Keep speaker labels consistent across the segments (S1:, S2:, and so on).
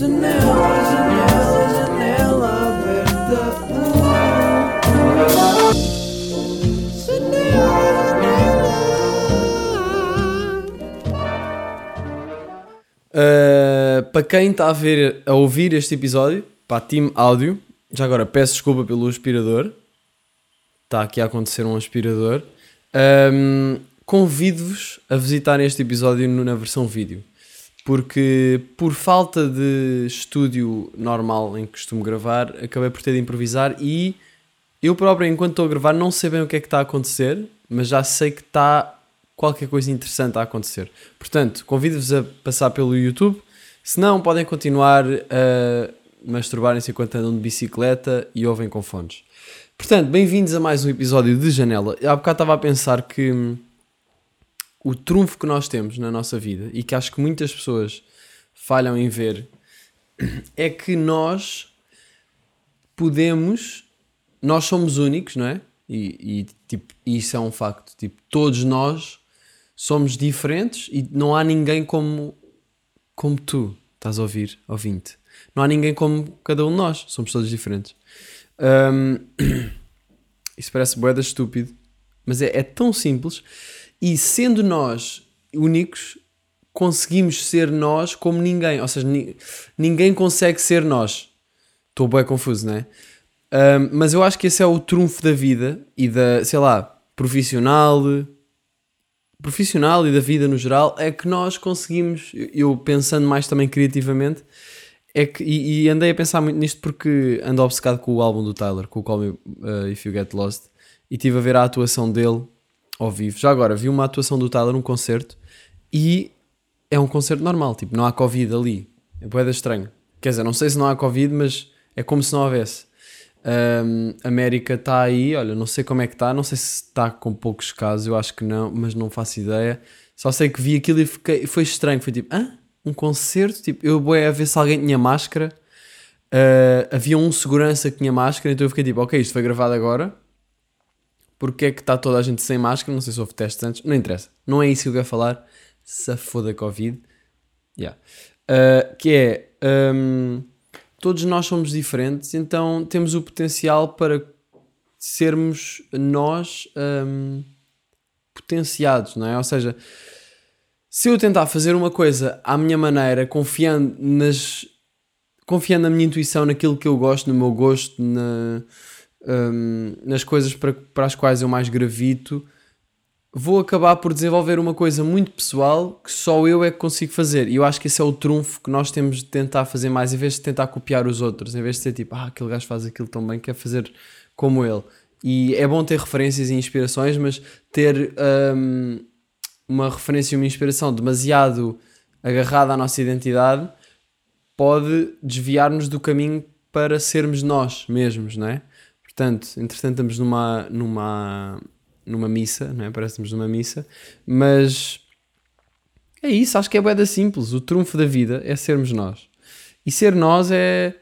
S1: Janela, janela, janela aberta.
S2: Uh, para quem está a ver, a ouvir este episódio, para Team Áudio, já agora peço desculpa pelo aspirador. Está aqui a acontecer um aspirador. Um, Convido-vos a visitar este episódio na versão vídeo. Porque por falta de estúdio normal em que costumo gravar, acabei por ter de improvisar e eu próprio, enquanto estou a gravar, não sei bem o que é que está a acontecer, mas já sei que está qualquer coisa interessante a acontecer. Portanto, convido-vos a passar pelo YouTube. Se não, podem continuar a masturbarem-se enquanto andam de bicicleta e ouvem com fones. Portanto, bem-vindos a mais um episódio de Janela. Há bocado estava a pensar que hum, o trunfo que nós temos na nossa vida e que acho que muitas pessoas falham em ver é que nós podemos, nós somos únicos, não é? E, e, tipo, isso é um facto. Tipo, todos nós somos diferentes e não há ninguém como, como tu estás a ouvir, ouvinte. Não há ninguém como cada um de nós, somos todos diferentes. Hum, isso parece boeda estúpido, mas é, é tão simples. E sendo nós únicos, conseguimos ser nós como ninguém. Ou seja, ni- ninguém consegue ser nós. Estou bem confuso, não é? Hum, mas eu acho que esse é o trunfo da vida e da, sei lá, profissional, profissional e da vida no geral, é que nós conseguimos, eu pensando mais também criativamente, é que, e, e andei a pensar muito nisto porque ando obcecado com o álbum do Tyler, com o Call Me uh, If You Get Lost, e estive a ver a atuação dele ao vivo. Já agora, vi uma atuação do Tyler, um concerto, e é um concerto normal, tipo, não há Covid ali. É boeda estranho. Quer dizer, não sei se não há Covid, mas é como se não houvesse. Um, América está aí, olha, não sei como é que está, não sei se está com poucos casos, eu acho que não, mas não faço ideia. Só sei que vi aquilo e fiquei, foi estranho, foi tipo, hã? Um concerto? Tipo, eu vou a ver se alguém tinha máscara. Uh, havia um segurança que tinha máscara, então eu fiquei tipo, ok, isto foi gravado agora. Porque é que está toda a gente sem máscara? Não sei se houve testes antes, não interessa. Não é isso que eu quero falar. Se foda Covid. Yeah. Uh, que é um, todos nós somos diferentes, então temos o potencial para sermos nós um, potenciados, não é? Ou seja, se eu tentar fazer uma coisa à minha maneira, confiando nas confiando na minha intuição, naquilo que eu gosto, no meu gosto, na, um, nas coisas para, para as quais eu mais gravito, vou acabar por desenvolver uma coisa muito pessoal que só eu é que consigo fazer. E eu acho que esse é o trunfo que nós temos de tentar fazer mais, em vez de tentar copiar os outros, em vez de ser tipo, ah, aquele gajo faz aquilo tão bem, quer fazer como ele. E é bom ter referências e inspirações, mas ter hum, uma referência e uma inspiração demasiado agarrada à nossa identidade pode desviar-nos do caminho para sermos nós mesmos, não é? Portanto, entretanto estamos numa, numa, numa missa, não é? Parece que estamos numa missa, mas é isso, acho que é bué simples. O trunfo da vida é sermos nós. E ser nós é,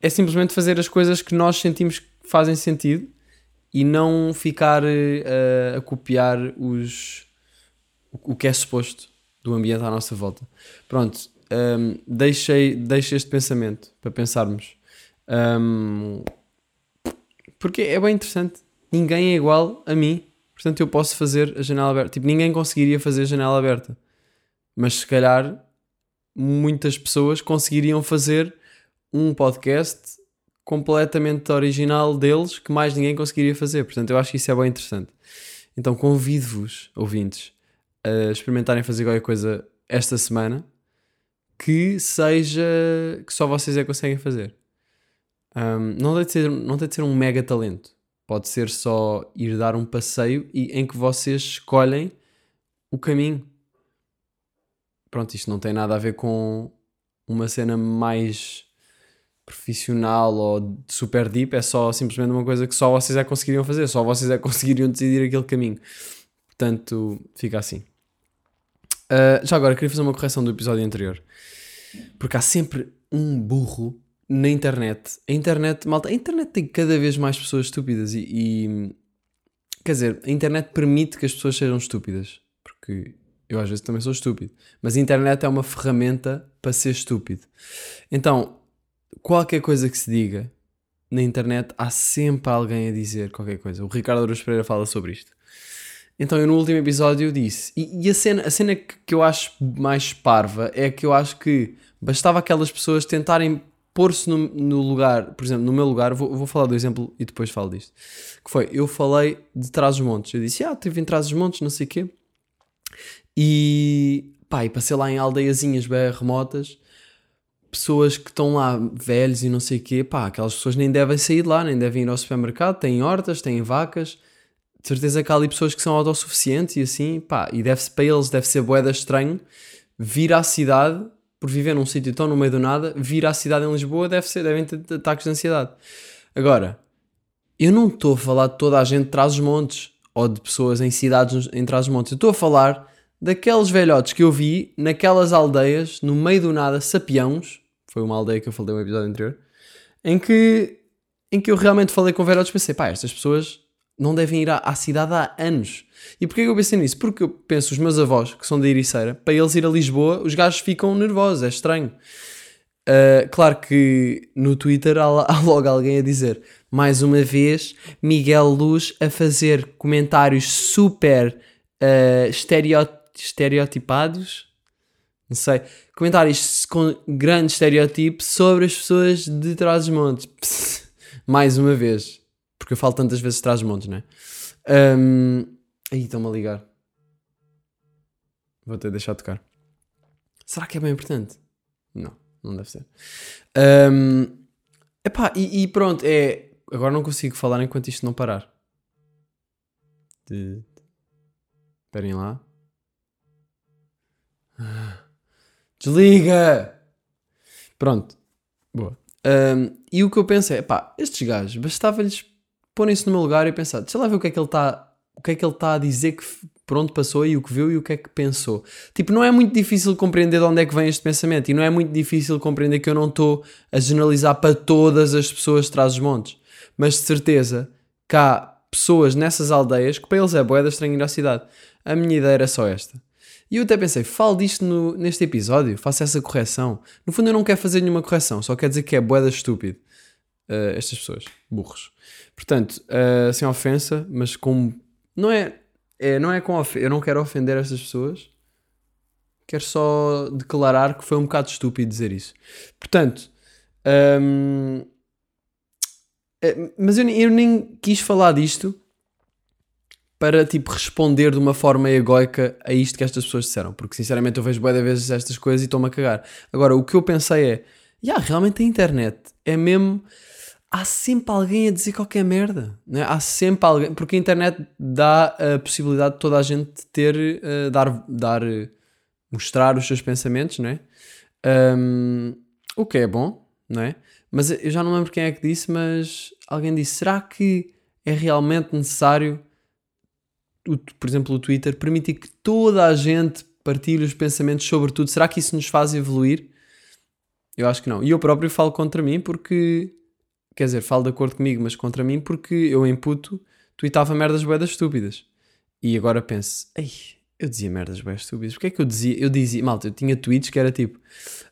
S2: é simplesmente fazer as coisas que nós sentimos que fazem sentido e não ficar eh, a copiar os, o que é suposto do ambiente à nossa volta. Pronto, hum, deixei, deixei este pensamento para pensarmos. Hum, porque é bem interessante. Ninguém é igual a mim. Portanto, eu posso fazer a janela aberta. Tipo, ninguém conseguiria fazer a janela aberta. Mas se calhar muitas pessoas conseguiriam fazer um podcast completamente original deles que mais ninguém conseguiria fazer. Portanto, eu acho que isso é bem interessante. Então, convido-vos, ouvintes, a experimentarem fazer qualquer coisa esta semana que seja que só vocês é que conseguem fazer. Um, não, tem de ser, não tem de ser um mega talento. Pode ser só ir dar um passeio e em que vocês escolhem o caminho. Pronto, isto não tem nada a ver com uma cena mais profissional ou super deep, é só simplesmente uma coisa que só vocês é conseguiriam fazer, só vocês é conseguiriam decidir aquele caminho. Portanto, fica assim. Uh, já agora, queria fazer uma correção do episódio anterior. Porque há sempre um burro na internet. A internet, malta, a internet tem cada vez mais pessoas estúpidas e, e- quer dizer, a internet permite que as pessoas sejam estúpidas. Porque Eu às vezes também sou estúpido. Mas a internet é uma ferramenta para ser estúpido. Então, qualquer coisa que se diga na internet, há sempre alguém a dizer qualquer coisa. O Ricardo Aruz Pereira fala sobre isto. Então, eu no último episódio disse. E, e a, cena, a cena que, que eu acho mais parva é que eu acho que bastava aquelas pessoas tentarem pôr-se no, no lugar, por exemplo, no meu lugar, vou, vou falar do exemplo e depois falo disto. Que foi, eu falei de Trás-os-Montes. Eu disse, ah, estive em Trás-os-Montes, não sei o quê. E, pá, e passei lá em aldeiazinhas bem remotas, pessoas que estão lá velhos e não sei o quê, pá, aquelas pessoas nem devem sair de lá, nem devem ir ao supermercado, têm hortas, têm vacas, de certeza que há ali pessoas que são autossuficientes e assim, pá, e deve para eles deve ser boeda estranho vir à cidade, por viver num sítio tão no meio do nada, vir à cidade em Lisboa deve ser, devem ter ataques de ansiedade. Agora, eu não estou a falar de toda a gente de trás os montes, ou de pessoas em cidades em trás os montes, eu estou a falar daqueles velhotes que eu vi naquelas aldeias, no meio do nada, sapiãos, foi uma aldeia que eu falei no episódio anterior, em que, em que eu realmente falei com velhotes e pensei, pá, estas pessoas não devem ir à, à cidade há anos. E porquê que eu pensei nisso? Porque eu penso, os meus avós, que são da Ericeira, para eles ir a Lisboa, os gajos ficam nervosos, é estranho. Uh, claro que no Twitter há, há, logo alguém a dizer, mais uma vez, Miguel Luz a fazer comentários super uh, estereotipados, não sei, comentários com grande estereotipo sobre as pessoas de Trás-os-Montes. mais uma vez. Porque eu falo tantas vezes Trás-os-Montes, não é? Um, aí estão-me a ligar. Vou de deixar de tocar. Será que é bem importante? Não, não deve ser. Um, epá, e, e pronto, é. Agora não consigo falar enquanto isto não parar. Esperem lá. Desliga! Pronto. Boa. Um, e o que eu pensei é, pá, estes gajos, bastava-lhes porem-se no meu lugar e pensar, deixa lá ver o que é que ele está o que é que ele está a dizer que por onde passou e o que viu e o que é que pensou. Tipo, não é muito difícil compreender de onde é que vem este pensamento e não é muito difícil compreender que eu não estou a generalizar para todas as pessoas de trás os montes. Mas de certeza que há pessoas nessas aldeias que para eles é boeda estranha ir à cidade. A minha ideia era só esta. E eu até pensei, falo disto no, neste episódio, faço essa correção. No fundo eu não quero fazer nenhuma correção, só quer dizer que é boeda estúpido. Uh, estas pessoas, burros. Portanto, uh, sem ofensa, mas com... Não é, é, não é com ofensa, eu não quero ofender estas pessoas. Quero só declarar que foi um bocado estúpido dizer isso. Portanto, um, eh, mas eu, eu nem quis falar disto para tipo responder de uma forma egoica a isto que estas pessoas disseram, porque sinceramente eu vejo boas vezes estas coisas e estou-me a cagar. Agora, o que eu pensei é, yeah, realmente a internet é mesmo há sempre alguém a dizer qualquer merda, né? há sempre alguém, porque a internet dá a possibilidade de toda a gente ter, uh, dar, dar, uh, mostrar os seus pensamentos, não é? Um, o que é bom, não é? Mas eu já não lembro quem é que disse, mas alguém disse: será que é realmente necessário o, por exemplo, o Twitter, permitir que toda a gente partilhe os pensamentos sobre tudo. Será que isso nos faz evoluir? Eu acho que não. E eu próprio falo contra mim porque. Quer dizer, falo de acordo comigo, mas contra mim porque eu em puto tweetava merdas boedas estúpidas. E agora penso, ei, eu dizia merdas boedas estúpidas. Porquê é que eu dizia? Eu dizia, malta, eu tinha tweets que era tipo,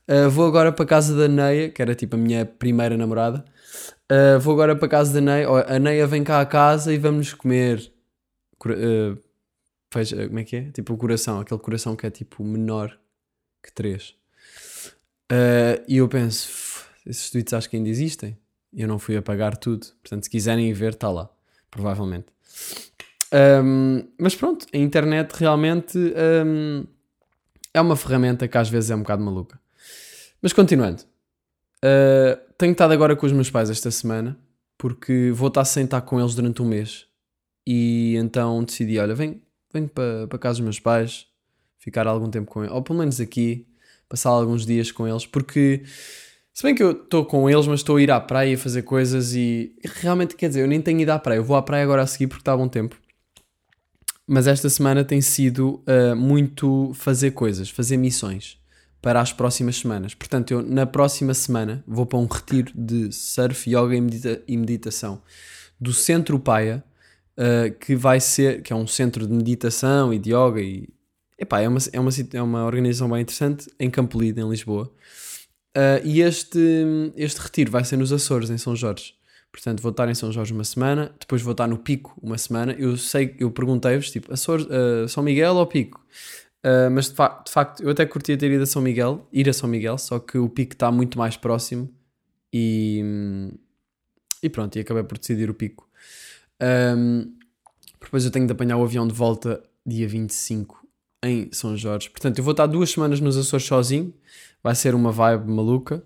S2: uh, vou agora para casa da Neia, que era tipo a minha primeira namorada. Uh, vou agora para casa da Neia, a Neia vem cá a casa e vamos comer uh, como é que é? Tipo o coração, aquele coração que é tipo menor que 3. Uh, e eu penso, esses tweets acho que ainda existem. Eu não fui apagar tudo. Portanto, se quiserem ver, está lá. Provavelmente. Um, mas pronto, a internet realmente um, é uma ferramenta que às vezes é um bocado maluca. Mas continuando, uh, tenho estado agora com os meus pais esta semana porque vou estar sem estar com eles durante um mês e então decidi: olha, venho, venho para, para casa dos meus pais, ficar algum tempo com eles, ou pelo menos aqui, passar alguns dias com eles, porque se bem que eu estou com eles, mas estou a ir à praia fazer coisas e realmente quer dizer, eu nem tenho ido à praia, eu vou à praia agora a seguir porque está a bom tempo. Mas esta semana tem sido uh, muito fazer coisas, fazer missões para as próximas semanas. Portanto, eu na próxima semana vou para um retiro de surf, yoga e, medita e meditação do Centro Paia, uh, que vai ser, que é um centro de meditação e de yoga e epá, é, uma, é, uma, é uma organização bem interessante em Campolide, em Lisboa. Ah, e este, este retiro vai ser nos Açores, em São Jorge. Portanto, vou estar em São Jorge uma semana, depois vou estar no Pico uma semana. Eu sei, eu perguntei-vos, tipo, Açores, ah, São Miguel ou Pico? Ah, mas de, fa- de facto, eu até curtia ter ido a São Miguel, ir a São Miguel, só que o Pico está muito mais próximo e, e pronto, e acabei por decidir o Pico. Ahm, depois eu tenho de apanhar o avião de volta dia 25 em São Jorge. Portanto, eu vou estar duas semanas nos Açores sozinho. Vai ser uma vibe maluca.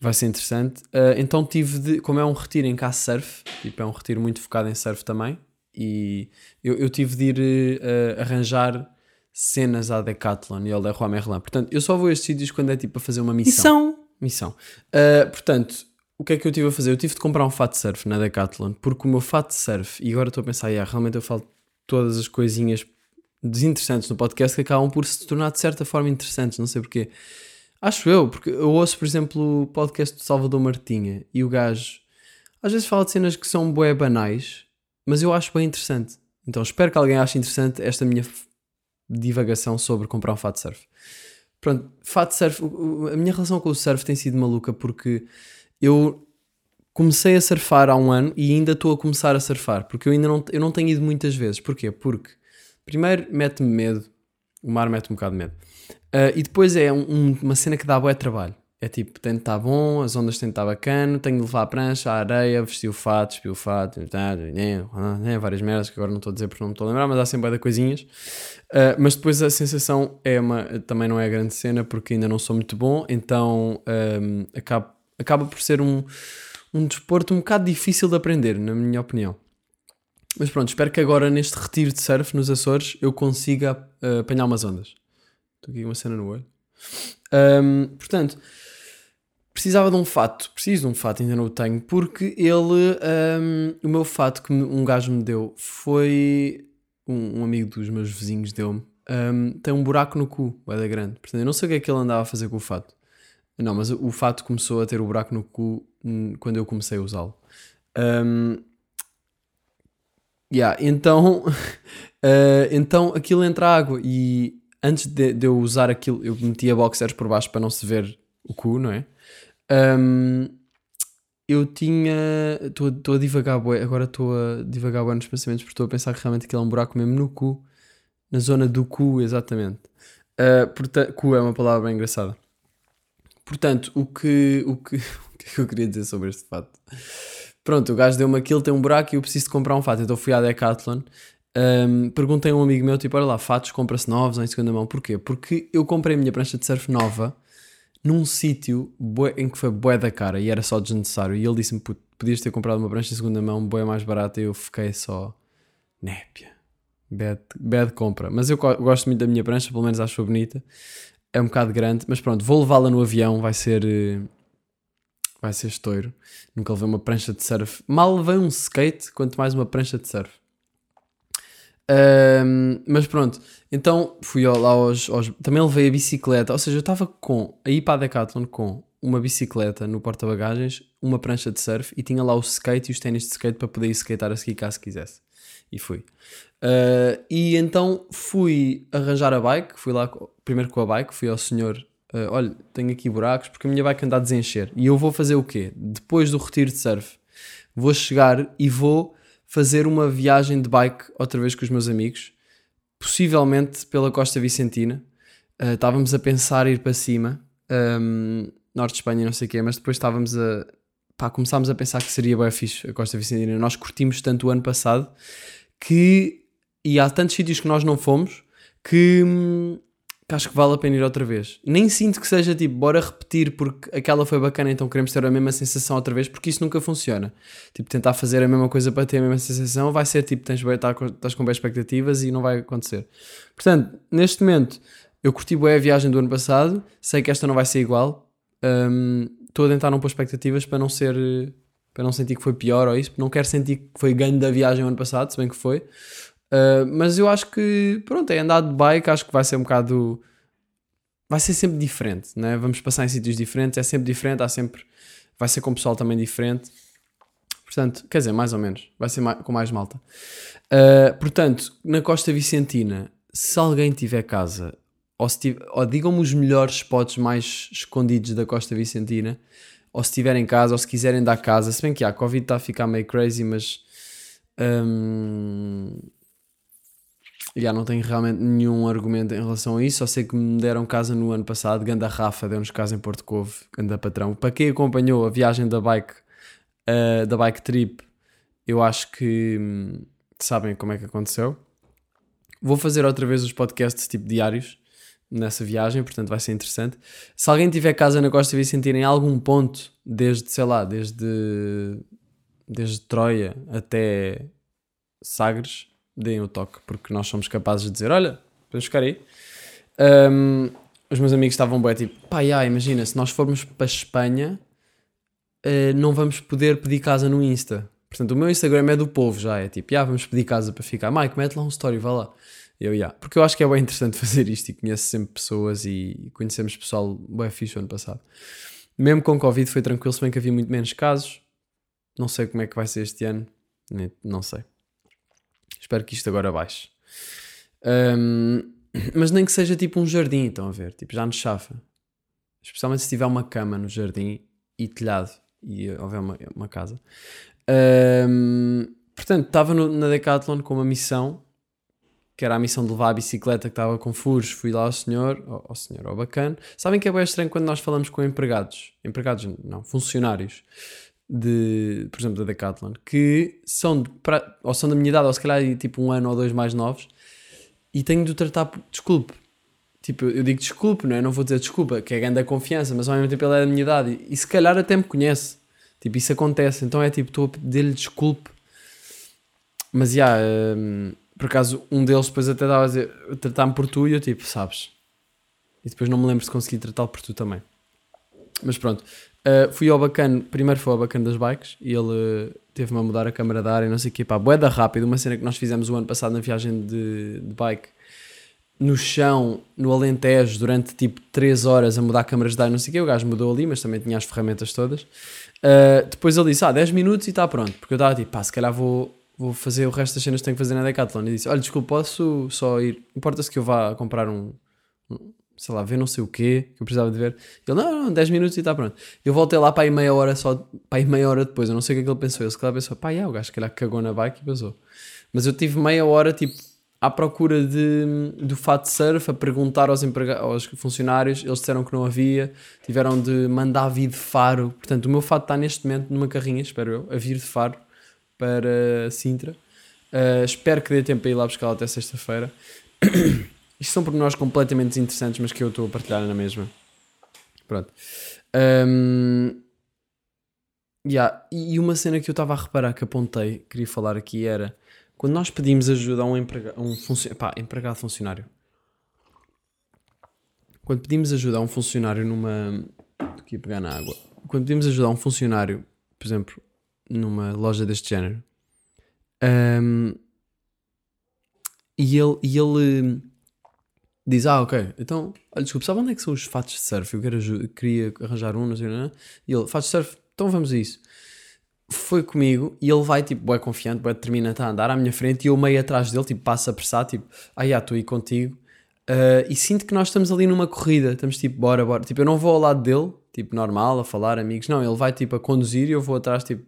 S2: Vai ser interessante. Ah, então tive de... Como é um retiro em cá surf, tipo, é um retiro muito focado em surf também. E eu, eu tive de ir eh, arranjar cenas à Decathlon e ao Leroy Merlin. Portanto, eu só vou a estes sítios quando é tipo a fazer uma missão. Missão. Uh, portanto, o que é que eu tive a fazer? Eu tive de comprar um fato de surf na Decathlon, porque o meu fato de surf, e agora estou a pensar, yeah, realmente eu falo todas as coisinhas desinteressantes no podcast que acabam por se tornar de certa forma interessantes, não sei porquê. Acho eu, porque eu ouço, por exemplo, o podcast do Salvador Martinha e o gajo às vezes fala de cenas que são bué banais, mas eu acho bem interessante. Então espero que alguém ache interessante esta minha divagação sobre comprar um fato de surf. Pronto, fato de surf, a minha relação com o surf tem sido maluca porque eu comecei a surfar há um ano e ainda estou a começar a surfar, porque eu ainda não, eu não tenho ido muitas vezes. Porquê? Porque primeiro mete-me medo, o mar mete-me um bocado de medo. Ah, e depois é um- um- uma cena que dá bué trabalho. É tipo, tem de estar bom, as ondas têm de estar bacana, tenho de levar a prancha, a areia, vestir o fato, despir o fato, tá, né, né, várias merdas que agora não estou a dizer porque não me estou a lembrar, mas há sempre bué coisinhas. Uh, mas depois a sensação é uma, também não é grande cena porque ainda não sou muito bom, então um, acaba, acaba por ser um, um desporto um bocado difícil de aprender, na minha opinião. Mas pronto, espero que agora neste retiro de surf nos Açores eu consiga uh, apanhar umas ondas. Estou aqui com uma cena no olho. Um, portanto, precisava de um fato, preciso de um fato, ainda não o tenho, porque ele, um, o meu fato que um gajo me deu foi um, um amigo dos meus vizinhos deu-me, um, tem um buraco no cu, é da grande. Portanto, eu não sei o que é que ele andava a fazer com o fato. Não, mas o, o fato começou a ter o buraco no cu hum, quando eu comecei a usá-lo. Um, yeah, então, eh, então aquilo entra água e antes de, de eu usar aquilo, eu metia boxers por baixo para não se ver o cu, não é? Um, eu tinha. Estou a divagar, bué, agora estou a divagar bué nos pensamentos porque estou a pensar que realmente aquilo é um buraco mesmo no cu, na zona do cu, exatamente. Uh, porta- cu é uma palavra bem engraçada. Portanto, o que, o, que, o que é que eu queria dizer sobre este fato? Pronto, o gajo deu-me aquilo, tem um buraco e eu preciso de comprar um fato. Então fui à Decathlon, um, perguntei a um amigo meu, tipo, olha lá, fatos compra-se novos ou em segunda mão. Porquê? Porque eu comprei a minha prancha de surf nova num sítio em que foi bué da cara e era só desnecessário. E ele disse-me, "Puto, podias ter comprado uma prancha de segunda mão bué mais barata e eu fiquei só, népia. Bad, bad compra. Mas eu gosto muito da minha prancha, pelo menos acho bonita. É um bocado grande, mas pronto, vou levá-la no avião, vai ser. Vai ser estouro. Nunca levei uma prancha de surf. Mal levei um skate, quanto mais uma prancha de surf. Ahm, mas pronto, então fui lá aos, aos- Também levei a bicicleta, ou seja, eu estava com. a ir para a Decathlon com uma bicicleta no porta-bagagens, uma prancha de surf e tinha lá o skate e os ténis de skate para poder ir skatear a seguir caso quisesse. E fui. Ah, e então fui arranjar a bike, fui lá primeiro com a bike, fui ao senhor. ah, olha, tenho aqui buracos porque a minha bike anda a desencher. E eu vou fazer o quê? Depois do retiro de surf, vou chegar e vou fazer uma viagem de bike outra vez com os meus amigos, possivelmente pela Costa Vicentina. Uh, estávamos a pensar ir para cima, um, norte de Espanha, não sei o quê, mas depois estávamos a. Pá, começámos a pensar que seria bem fixe a Costa Vicentina. Nós curtimos tanto o ano passado que. E há tantos sítios que nós não fomos que. Que acho que vale a pena ir outra vez. Nem sinto que seja tipo, bora repetir porque aquela foi bacana, então queremos ter a mesma sensação outra vez, porque isso nunca funciona. Tipo, tentar fazer a mesma coisa para ter a mesma sensação vai ser tipo, tens, tá estás com boas expectativas e não vai acontecer. Portanto, neste momento, eu curti bem a viagem do ano passado, sei que esta não vai ser igual. Estou a tentar não pôr expectativas para não ser. para não sentir que foi pior ou isso, não quero sentir que foi ganho da viagem o ano passado, se bem que foi. Uh, mas eu acho que, pronto, é andar de bike, acho que vai ser um bocado. Vai ser sempre diferente, né? Vamos passar em sítios diferentes, é sempre diferente, há sempre. Vai ser com pessoal também diferente. Portanto, quer dizer, mais ou menos, vai ser mais- com mais malta. Uh, portanto, na Costa Vicentina, se alguém tiver casa, ou, ou digam-me os melhores spots mais escondidos da Costa Vicentina, ou se estiverem em casa, ou se quiserem dar casa, se bem que a Covid está a ficar meio crazy, mas hum, já não tenho realmente nenhum argumento em relação a isso. Só sei que me deram casa no ano passado. Ganda Rafa deu-nos casa em Porto Covo, ganda patrão. Para quem acompanhou a viagem da bike, uh, da bike trip, eu acho que hum, sabem como é que aconteceu. Vou fazer outra vez os podcasts tipo diários nessa viagem, portanto vai ser interessante. Se alguém tiver casa na Costa Vicentina em algum ponto, desde, sei lá, desde, desde Troia até Sagres, deem o toque, porque nós somos capazes de dizer: Olha, podemos ficar aí. Um, os meus amigos estavam bem tipo: Pá, já, imagina, se nós formos para a Espanha, eh, não vamos poder pedir casa no Insta. Portanto, o meu Instagram é do povo já, é tipo: Já, vamos pedir casa para ficar. Mike, mete lá um story, vá lá. Eu, já. Porque eu acho que é bem interessante fazer isto e conheço sempre pessoas e conhecemos pessoal bem fixe ano passado. Mesmo com Covid foi tranquilo, se bem que havia muito menos casos. Não sei como é que vai ser este ano. Não sei. Espero que isto agora baixe. Ahm, mas nem que seja tipo um jardim, estão a ver? Tipo, já nos chafa. Especialmente se tiver uma cama no jardim e telhado e houver uma, uma casa. Ahm, portanto, estava na Decathlon com uma missão que era a missão de levar a bicicleta que estava com furos. Fui lá ao senhor, ao, ao senhor, ao bacana. Sabem que é bem estranho quando nós falamos com empregados, empregados não, funcionários de, por exemplo, da Decathlon, que são, de, ou são da minha idade, ou se calhar tipo um ano ou dois mais novos, e tenho de tratar desculpe. Tipo, eu digo desculpe, não é? Não vou dizer desculpa, que é grande a confiança, mas ao mesmo tempo ele é da minha idade e, e se calhar até me conhece. Tipo, isso acontece, então é tipo, estou a pedir-lhe desculpe. Mas já, hum, por acaso, um deles depois até estava a dizer, tratar-me por tu e eu tipo, sabes? E depois não me lembro se consegui tratá-lo por tu também. Mas pronto, Uh, fui ao bacana, primeiro foi ao bacana das bikes e ele uh, teve-me a mudar a câmara da área e não sei o que, pá, boeda rápido, uma cena que nós fizemos o ano passado na viagem de, de bike no chão, no Alentejo, durante tipo 3 horas a mudar câmaras de ar, não sei o que, o gajo mudou ali, mas também tinha as ferramentas todas. Uh, depois ele disse, ah, 10 minutos e está pronto, porque eu estava tipo, pá, se calhar vou, vou fazer o resto das cenas que tenho que fazer na Decathlon. E disse, olha, desculpa, posso só ir, importa-se que eu vá comprar um sei lá, ver não sei o quê, que eu precisava de ver. Ele, não, não, 10 minutos e está pronto. Eu voltei lá para aí meia hora só, para aí meia hora depois, eu não sei o que é que ele pensou. Ele se calhar pensou, pá, yeah, o gajo se calhar cagou na bike e passou. Mas eu tive meia hora, tipo, à procura de, do fato de surf, a perguntar aos, emprega- aos funcionários, eles disseram que não havia, tiveram de mandar vir de Faro. Portanto, o meu fato está neste momento numa carrinha, espero eu, a vir de Faro para Sintra. Uh, espero que dê tempo para ir lá buscar até sexta-feira. Isto são pormenores completamente desinteressantes, mas que eu estou a partilhar na mesma. Pronto. Um, yeah, E uma cena que eu estava a reparar, que apontei, queria falar aqui, era quando nós pedimos ajuda a um, emprega, um pá, empregado funcionário. Quando pedimos ajuda a um funcionário numa. Aqui a pegar na água. Quando pedimos ajuda a um funcionário, por exemplo, numa loja deste género, um, e ele, e ele diz: Ah, ok, então, olha, desculpa, sabe onde é que são os fatos de surf? Eu quero queria arranjar um, não sei, não, não. E ele, fatos de surf, então vamos a isso. Foi comigo e ele vai, tipo, é confiante, é determinante a andar à minha frente e eu meio atrás dele, tipo, passa a apressar, tipo, ah, estou aí contigo. Ah, e sinto que nós estamos ali numa corrida, estamos tipo, bora, bora. Tipo, eu não vou ao lado dele, tipo, normal, a falar, amigos. Não, ele vai, tipo, a conduzir e eu vou atrás, tipo,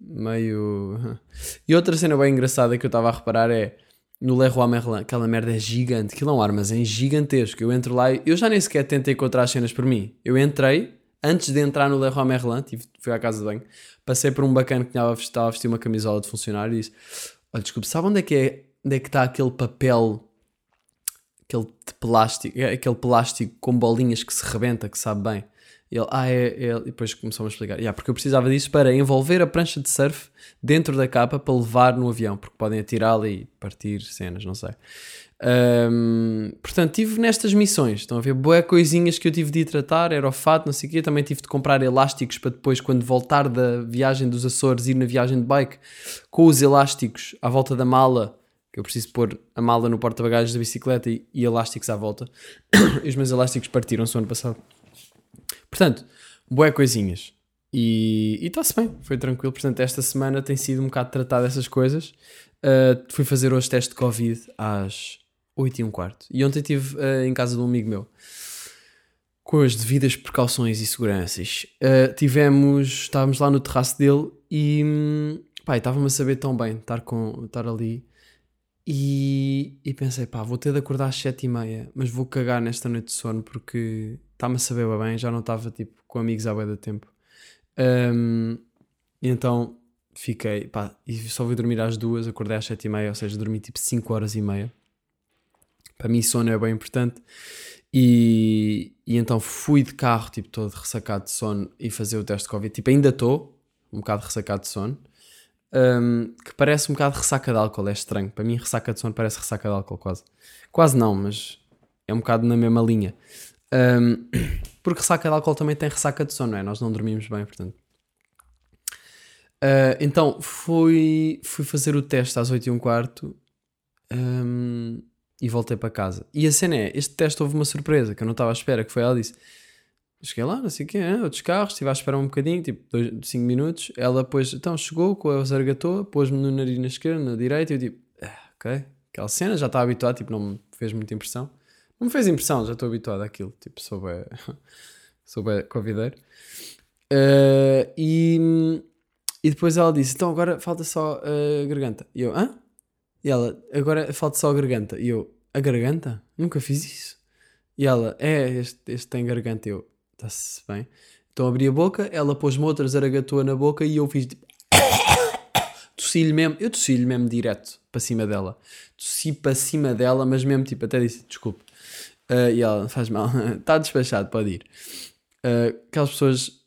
S2: meio. E outra cena bem engraçada que eu estava a reparar é no Leroy Merlin, aquela merda é gigante, aquilo é um armazém gigantesco. Eu entro lá e eu já nem sequer tentei encontrar as cenas por mim. Eu entrei, antes de entrar no Leroy Merlin, tive, fui à casa de banho, passei por um bacana que estava a vestir uma camisola de funcionário e disse: Olha, desculpe, sabe onde é que é? Onde é que está aquele papel, aquele plástico, é aquele plástico com bolinhas que se rebenta, que sabe bem? E ele, ah, é, é. E depois começou-me a explicar. Yeah, porque eu precisava disso para envolver a prancha de surf dentro da capa para levar no avião, porque podem atirá-la e partir cenas, não sei. Ahm, portanto, tive nestas missões, estão a ver, boé coisinhas que eu tive de ir tratar, era o fato, não sei o quê, também tive de comprar elásticos para depois, quando voltar da viagem dos Açores, ir na viagem de bike, com os elásticos à volta da mala, que eu preciso pôr a mala no porta-bagagens da bicicleta e, e elásticos à volta. e os meus elásticos partiram-se ano passado. Portanto, boé coisinhas. E está-se bem, foi tranquilo. Portanto, esta semana tem sido um bocado tratado dessas coisas. Uh, fui fazer hoje teste de Covid às 8 e um quarto. E ontem estive eh, em casa de um amigo meu. Com as devidas precauções e seguranças. Eh, tivemos, estávamos lá no terraço dele e hum, estava-me a saber tão bem estar, com, estar ali. E, e pensei, pá, vou ter de acordar às 7 e meia, mas vou cagar nesta noite de sono porque está-me a saber bem, já não estava tipo com amigos há bem da tempo. Um, então fiquei, pá, e só fui dormir às duas, acordei às 7 e meia, ou seja, dormi tipo 5 horas e meia. Para mim, sono é bem importante. E, e então fui de carro, tipo, todo ressacado de sono e fazer o teste de Covid. Tipo, ainda estou um bocado ressacado de sono. Um, que parece um bocado ressaca de álcool, é estranho. Para mim, ressaca de sono parece ressaca de álcool, quase. Quase não, mas é um bocado na mesma linha. Um, porque ressaca de álcool também tem ressaca de sono, não é? Nós não dormimos bem, portanto. Uh, então fui, fui fazer o teste às 8 e um quarto um, e voltei para casa. E a cena é: este teste houve uma surpresa que eu não estava à espera. Que foi ela disse: Cheguei lá, não sei o quê, né? outros carros, estive à espera um bocadinho, tipo 5 minutos. Ela depois, então chegou com a zargatoa, pôs-me no nariz na esquerda, na direita, e eu tipo, ah, ok, aquela cena, já estava habituado, tipo, não me fez muita impressão. Não me fez impressão, já estou habituado àquilo, tipo, sou bem, sou. Uh, e, e depois ela disse, então agora falta só a garganta. E eu, hã? E ela, agora falta só a garganta. E eu, a garganta? Nunca fiz isso. E ela, é, este, este tem garganta. E eu, está-se bem. Então abri a boca, ela pôs-me outra zaragatua na boca e eu fiz tipo. tossi-lhe mesmo, eu tossi-lhe mesmo direto para cima dela. Tossi para cima dela, mas mesmo tipo, até disse desculpe. Uh, e ela, faz mal, está despachado, pode ir. Uh, aquelas pessoas,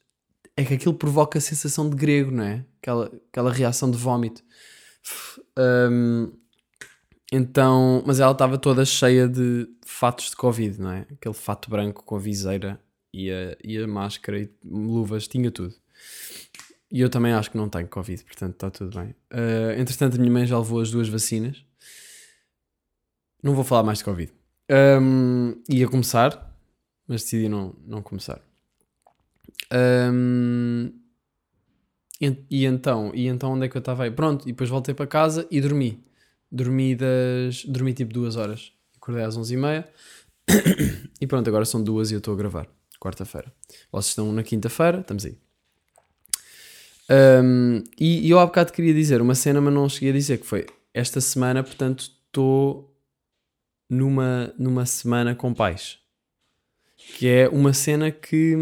S2: é que aquilo provoca a sensação de grego, não é? Aquela, aquela reação de vómito. Um, então, mas ela estava toda cheia de fatos de Covid, não é? Aquele fato branco com a viseira e a, e a máscara e luvas, tinha tudo. E eu também acho que não tenho Covid, portanto está tudo bem. Uh, entretanto, a minha mãe já levou as duas vacinas. Não vou falar mais de Covid. Um, ia começar, mas decidi não, não começar. Um, e, e, então, e então onde é que eu estava aí? Pronto, e depois voltei para casa e dormi. Dormi das. Dormi tipo duas horas. Acordei às onze e meia. e pronto, agora são duas e eu estou a gravar quarta-feira. Vocês estão na quinta-feira, estamos aí. Um, e, e, eu há bocado queria dizer uma cena, mas não cheguei a dizer que foi esta semana, portanto, estou numa, numa semana com pais. Que é uma cena que,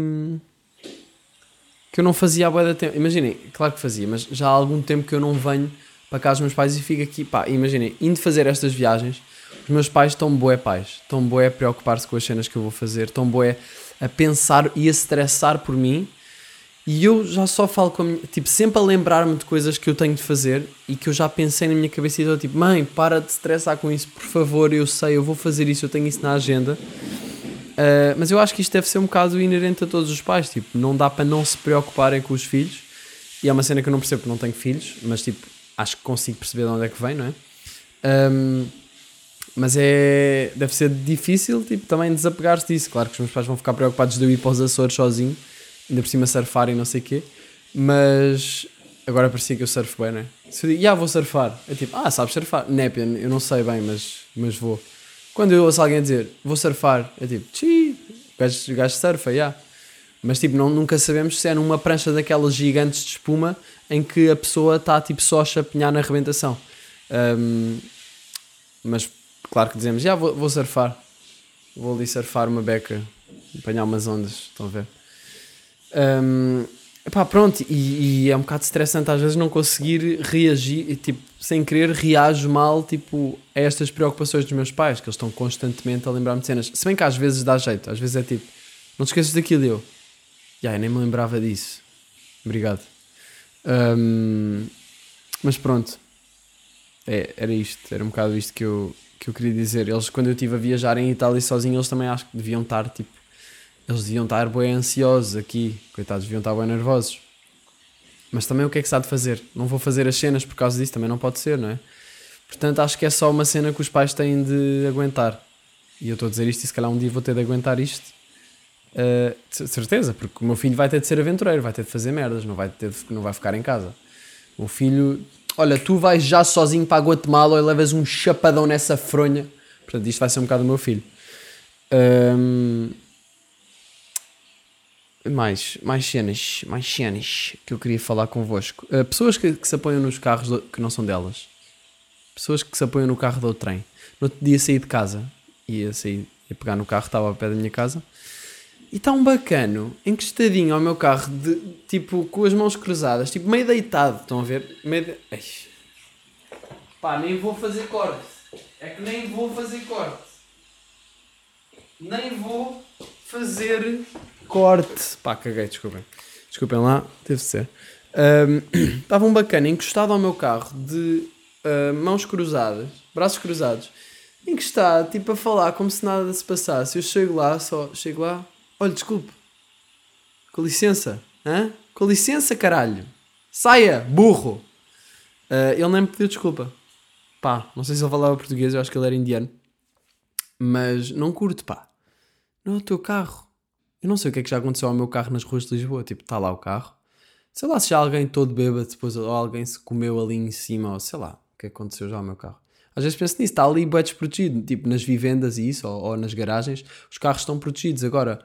S2: que eu não fazia há boa tempo. Imaginem, claro que fazia, mas já há algum tempo que eu não venho para casa dos meus pais e fico aqui, pá, imaginem, indo fazer estas viagens, os meus pais estão boé pais, estão boé a preocupar-se com as cenas que eu vou fazer, estão boé a pensar e a estressar por mim. E eu já só falo com a minha, tipo, sempre a lembrar-me de coisas que eu tenho de fazer e que eu já pensei na minha cabeça e estou tipo, mãe, para de estressar com isso, por favor, eu sei, eu vou fazer isso, eu tenho isso na agenda. Uh, mas eu acho que isto deve ser um bocado inerente a todos os pais, tipo, não dá para não se preocuparem com os filhos. E é uma cena que eu não percebo porque não tenho filhos, mas tipo, acho que consigo perceber de onde é que vem, não é? Um, mas é. Deve ser difícil, tipo, também desapegar-se disso. Claro que os meus pais vão ficar preocupados de eu ir para os Açores sozinho, ainda por cima surfar e não sei o quê. Mas agora parecia que eu surfo bem, né? Se eu digo, já vou surfar, é tipo, ah, sabes surfar? Népia, eu não sei bem, mas, mas vou. Quando eu ouço alguém dizer, vou surfar, é tipo, tchi, o gajo, gajo surfa. Yeah. Mas tipo, não, nunca sabemos se é numa prancha daquelas gigantes de espuma em que a pessoa está tipo só a chapinhar na arrebentação. Um, mas Claro que dizemos, já vou, vou surfar. Vou ali surfar uma beca, apanhar umas ondas, estão a ver? Um, epá, pronto, e, e, é um bocado estressante às vezes não conseguir reagir, e, tipo, sem querer reajo mal, tipo, a estas preocupações dos meus pais, que eles estão constantemente a lembrar-me de cenas. Se bem que às vezes dá jeito, às vezes é tipo, não te esqueças daquilo, eu. Já, eu nem me lembrava disso. Obrigado. Um, mas pronto, é, era isto, era um bocado isto que eu, que eu queria dizer. Eles, quando eu estive a viajar em Itália sozinho, eles também acho que deviam estar, tipo, eles deviam estar bem ansiosos aqui, coitados, deviam estar bem nervosos. Mas também o que é que se há de fazer? Não vou fazer as cenas por causa disso, também não pode ser, não é? Portanto, acho que é só uma cena que os pais têm de aguentar. E eu estou a dizer isto e se calhar um dia vou ter de aguentar isto. Uh, certeza, porque o meu filho vai ter de ser aventureiro, vai ter de fazer merdas, não vai, ter de, não vai ficar em casa. O filho olha, tu vais já sozinho para a Guatemala e levas um chapadão nessa fronha, Portanto, isto vai ser um bocado o meu filho. Ahm, mais, mais cenas, mais cenas que eu queria falar convosco. Ah, pessoas que, que se apoiam nos carros do- que não são delas. Pessoas que se apoiam no carro do trem. No outro dia saí de casa, ia sair, ia pegar no carro, estava ao pé da minha casa, e está um bacano, encostadinho ao meu carro, de, tipo, com as mãos cruzadas, tipo, meio deitado, estão a ver? Meio de... Ai. Pá, nem vou fazer corte. É que nem vou fazer corte. Nem vou fazer corte. Pá, caguei, desculpem. Desculpem lá, teve de ser. Estava um bacana encostado ao meu carro de ah, mãos cruzadas, braços cruzados, encostado, tipo a falar como se nada se passasse. Eu chego lá, só chego lá, olha, desculpe, com licença, hã? Com licença, caralho, saia, burro. Ah, ele nem me pediu desculpa. Pá, não sei se ele falava português, eu acho que ele era indiano. Mas não curto, pá. Não é o teu carro. Eu não sei o que é que já aconteceu ao meu carro nas ruas de Lisboa. Tipo, está lá o carro. Sei lá se já alguém todo bêbado depois ou alguém se comeu ali em cima ou sei lá o que aconteceu já ao meu carro. Às vezes penso nisso, está ali bem desprotegido, tipo nas vivendas e isso, ou, ou nas garagens, os carros estão protegidos. Agora,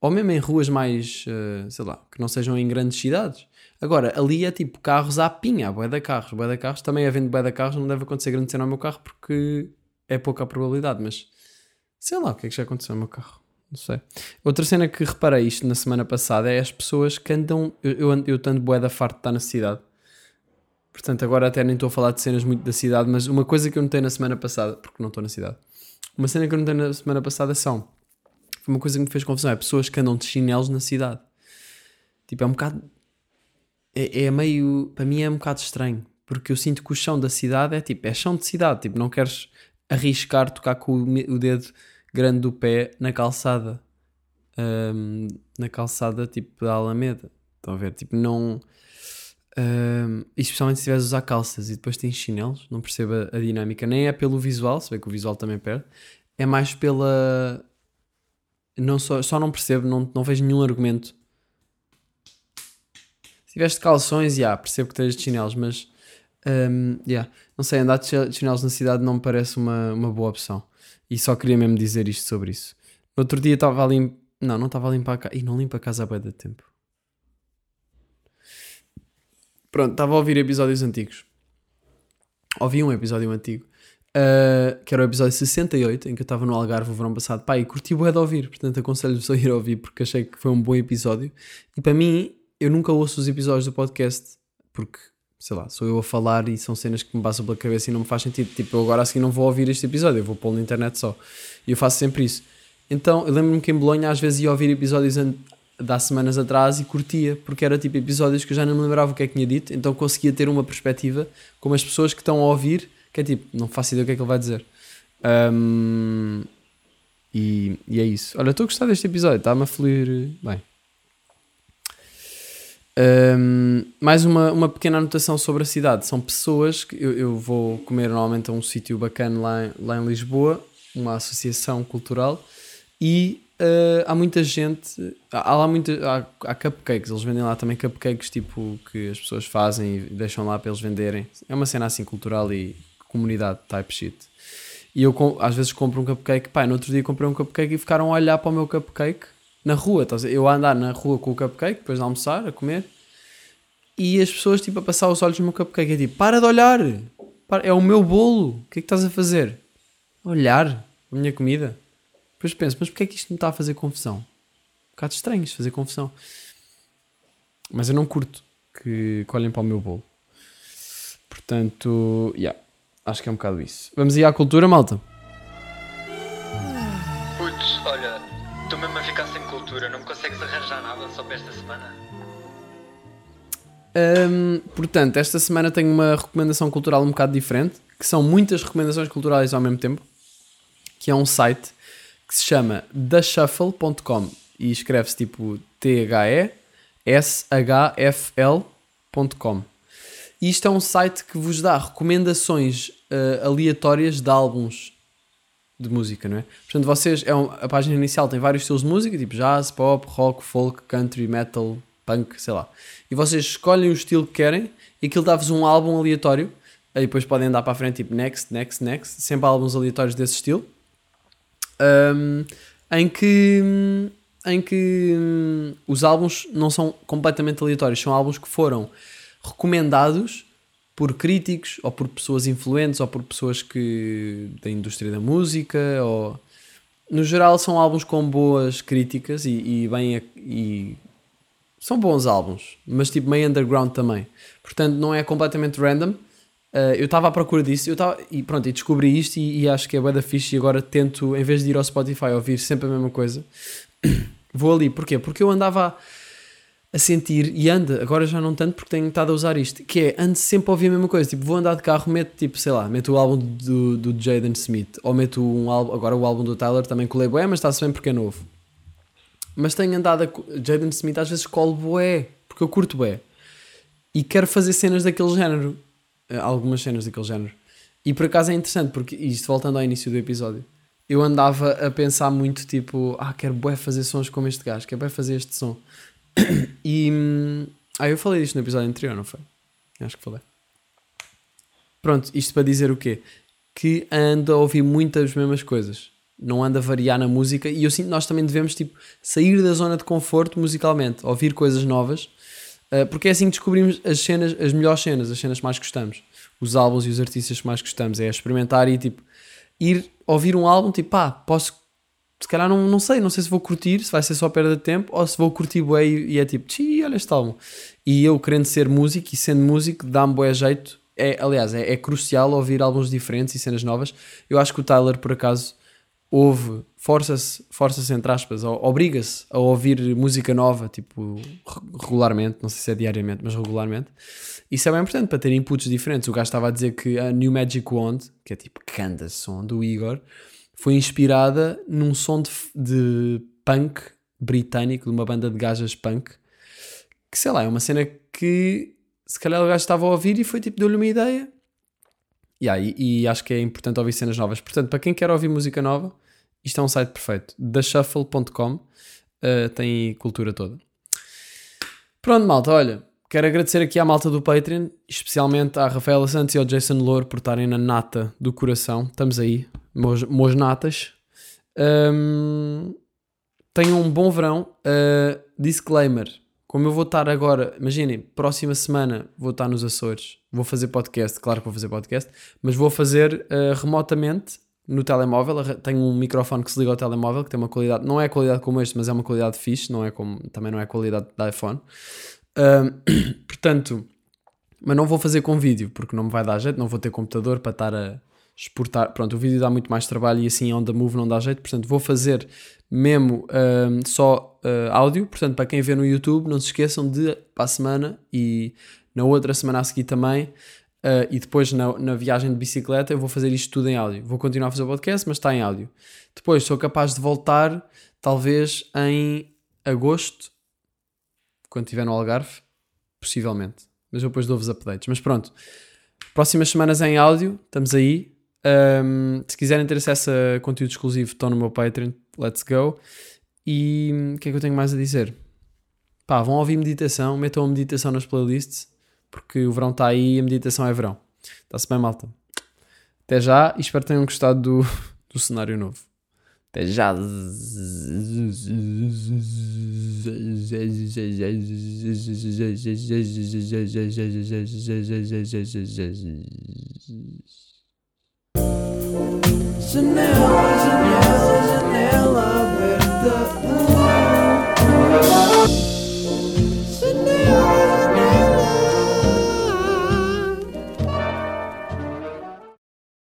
S2: ou mesmo em ruas mais, eh, sei lá, que não sejam em grandes cidades. Agora, ali é tipo carros à pinha, bué de carros, bué de carros. Também havendo bué de carros, não deve acontecer grande cena ao meu carro porque é pouca a probabilidade, mas sei lá o que é que já aconteceu ao meu carro. Não sei. Outra cena que reparei isto na semana passada é as pessoas que andam. Eu, eu, ando- eu ando bué da farto estar na cidade. Portanto, agora até nem estou a falar de cenas muito da cidade, mas uma coisa que eu notei na semana passada, porque não estou na cidade, uma cena que eu notei na semana passada são. Foi uma coisa que me fez confusão: é pessoas que andam de chinelos na cidade. Tipo, é um bocado. É, é meio. Para mim é um bocado estranho. Porque eu sinto que o chão da cidade é tipo. É chão de cidade. Tipo, não queres arriscar tocar com o, dedo grande do pé na calçada. Ahm, na calçada tipo da Alameda. Estão a ver? Tipo, não. e especialmente se estiveres a usar calças e depois tens chinelos, não percebo a, a dinâmica. Nem é pelo visual, se bem que o visual também perde. É mais pela. Não só, só não percebo, não, não vejo nenhum argumento. Se tiveste calções, já, percebo que tens de chinelos, mas. ahm, yeah, não sei, andar de chi- de chinelos na cidade não me parece uma, uma boa opção. E só queria mesmo dizer isto sobre isso. No outro dia estava a limpar. Não, não estava a limpar a casa. Ih, não limpa a casa há bué de tempo. Pronto, estava a ouvir episódios antigos. Ouvi um episódio antigo. Uh, que era o episódio 68, em que eu estava no Algarve o verão passado. Pá, e curti bué de ouvir. Portanto, aconselho-vos a ir ouvir, porque achei que foi um bom episódio. E para mim, eu nunca ouço os episódios do podcast, porque, sei lá, sou eu a falar e são cenas que me passam pela cabeça e não me faz sentido. Tipo, eu agora assim não vou ouvir este episódio, eu vou pô-lo na internet só. E eu faço sempre isso. Então, eu lembro-me que em Bolonha às vezes ia ouvir episódios há semanas atrás e curtia, porque era tipo episódios que eu já não me lembrava o que é que tinha dito, então conseguia ter uma perspectiva como as pessoas que estão a ouvir, que é tipo, não faço ideia o que é que ele vai dizer. Ahm, e, e é isso. Olha, estou a gostar deste episódio, está-me a fluir bem. Ahm, mais uma, uma pequena anotação sobre a cidade. São pessoas que eu, eu vou comer normalmente a um sítio bacana lá, em- lá em Lisboa, uma associação cultural, e ah, há muita gente. Há, há lá muita. Há, há cupcakes, eles vendem lá também cupcakes tipo que as pessoas fazem e deixam lá para eles venderem. É uma cena assim cultural e comunidade type shit. E eu às vezes compro um cupcake. Pá, no outro dia comprei um cupcake e ficaram a olhar para o meu cupcake na rua. Eu a andar na rua com o cupcake, depois de almoçar, a comer. E as pessoas tipo a passar os olhos no meu cupcake. É tipo, para de olhar! Para- é o meu bolo! O que é que estás a fazer? Olhar a minha comida. Depois penso, mas porquê é que isto me está a fazer confusão? Um bocado estranho isto fazer confusão. Mas eu não curto que, que olhem para o meu bolo. Portanto, yeah, acho que é um bocado isso. Vamos ir à cultura, malta.
S3: Putz, olha, estou mesmo a ficar sem cultura, não me consegues arranjar nada só para esta semana?
S2: Hum, portanto, esta semana tenho uma recomendação cultural um bocado diferente, que são muitas recomendações culturais ao mesmo tempo, que é um site que se chama theshuffle.com e escreve-se tipo T-H-E-S-H-F-L.com. E isto é um site que vos dá recomendações eh, aleatórias de álbuns de música, não é? Portanto, vocês, é um- a página inicial tem vários estilos de música, tipo jazz, pop, rock, folk, country, metal, punk, sei lá. E vocês escolhem o estilo que querem e aquilo dá-vos um álbum aleatório Aí depois podem andar para a frente, tipo next, next, next. Sempre álbuns aleatórios desse estilo. Um, em que, em que hum, os álbuns não são completamente aleatórios, são álbuns que foram recomendados por críticos ou por pessoas influentes ou por pessoas que da indústria da música ou no geral são álbuns com boas críticas e, e bem e são bons álbuns, mas tipo meio underground também. Portanto, não é completamente random. Uh, eu estava à procura disso eu tava, e pronto, e descobri isto e, e acho que é bué da fixe e agora tento, em vez de ir ao Spotify ouvir sempre a mesma coisa, vou ali. Porquê? Porque eu andava a, a sentir, e anda, agora já não tanto porque tenho estado a usar isto, que é, ando sempre a ouvir a mesma coisa. Tipo, vou andar de carro, meto tipo, sei lá, meto o álbum do, do Jaden Smith, ou meto um álbum, agora o álbum do Tyler também colei bué, mas está-se bem porque é novo. Mas tenho andado a. Jaden Smith às vezes colo bué, porque eu curto bué. E quero fazer cenas daquele género. Eh, Algumas cenas daquele género. E por acaso é interessante, porque isto voltando ao início do episódio, eu andava a pensar muito tipo, ah, quero bué fazer sons como este gajo, quero bué fazer este som. E. hum, Ah, eu falei disto no episódio anterior, não foi? Acho que falei. Pronto, isto para dizer o quê? Que ando a ouvir muitas mesmas coisas. Não ando a variar na música e eu sinto que nós também devemos tipo, sair da zona de conforto musicalmente, ouvir coisas novas, eh, porque é assim que descobrimos as cenas, as melhores cenas, as cenas que mais gostamos, os álbuns e os artistas que mais gostamos. É experimentar e tipo, ir ouvir um álbum, tipo, pá, posso, se calhar não, não sei, não sei se vou curtir, se vai ser só perda de tempo, ou se vou curtir bué e, e é tipo, tchi, olha este álbum. E eu querendo ser músico e sendo músico, dá-me bué jeito. É, aliás, é, é crucial ouvir álbuns diferentes e cenas novas. Eu acho que o Tyler, por acaso, ouve, força-se, força-se entre aspas, obriga-se a ouvir música nova, tipo, re- regularmente, não sei se é diariamente, mas regularmente. Isso é bem importante para ter inputs diferentes. O gajo estava a dizer que a New Magic Wand, que é tipo canda som do Igor, foi inspirada num som de, de punk britânico, de uma banda de gajas punk, que sei lá, é uma cena que se calhar o gajo estava a ouvir e foi tipo, deu-lhe uma ideia. Yeah, e, e acho que é importante ouvir cenas novas. Portanto, para quem quer ouvir música nova, isto é um site perfeito. theshuffle.com uh, tem cultura toda. Pronto, malta, olha, quero agradecer aqui à malta do Patreon, especialmente à Rafaela Santos e ao Jason Louro por estarem na nata do coração. Estamos aí, mos, mos natas. Um, tenham um bom verão. Uh, disclaimer: como eu vou estar agora, imaginem, próxima semana vou estar nos Açores, vou fazer podcast, claro que vou fazer podcast, mas vou fazer uh, remotamente no telemóvel. Tenho um microfone que se liga ao telemóvel que tem uma qualidade, não é qualidade como este, mas é uma qualidade fixe, não é como, também não é qualidade da iPhone. Portanto, mas não vou fazer com vídeo porque não me vai dar jeito, não vou ter computador para estar a exportar. Pronto, o vídeo dá muito mais trabalho e assim on the move não dá jeito, portanto vou fazer mesmo um, só uh, áudio. Portanto, para quem vê no YouTube, não se esqueçam de para a semana e na outra semana a seguir também. uh, e depois na, na viagem de bicicleta eu vou fazer isto tudo em áudio. Vou continuar a fazer o podcast, mas está em áudio. Depois sou capaz de voltar, talvez em agosto, quando estiver no Algarve, possivelmente. Mas eu depois dou-vos updates. Mas pronto, próximas semanas em áudio, estamos aí. Um, se quiserem ter acesso a conteúdo exclusivo, estão no meu Patreon, let's go. E hum, o que é que eu tenho mais a dizer? Pá, vão ouvir meditação, metam a meditação nas playlists, porque o verão está aí e a meditação é verão. Está-se bem, malta. Até já e espero que tenham gostado do, do cenário novo. Já.
S1: Janela, janela, janela aberta.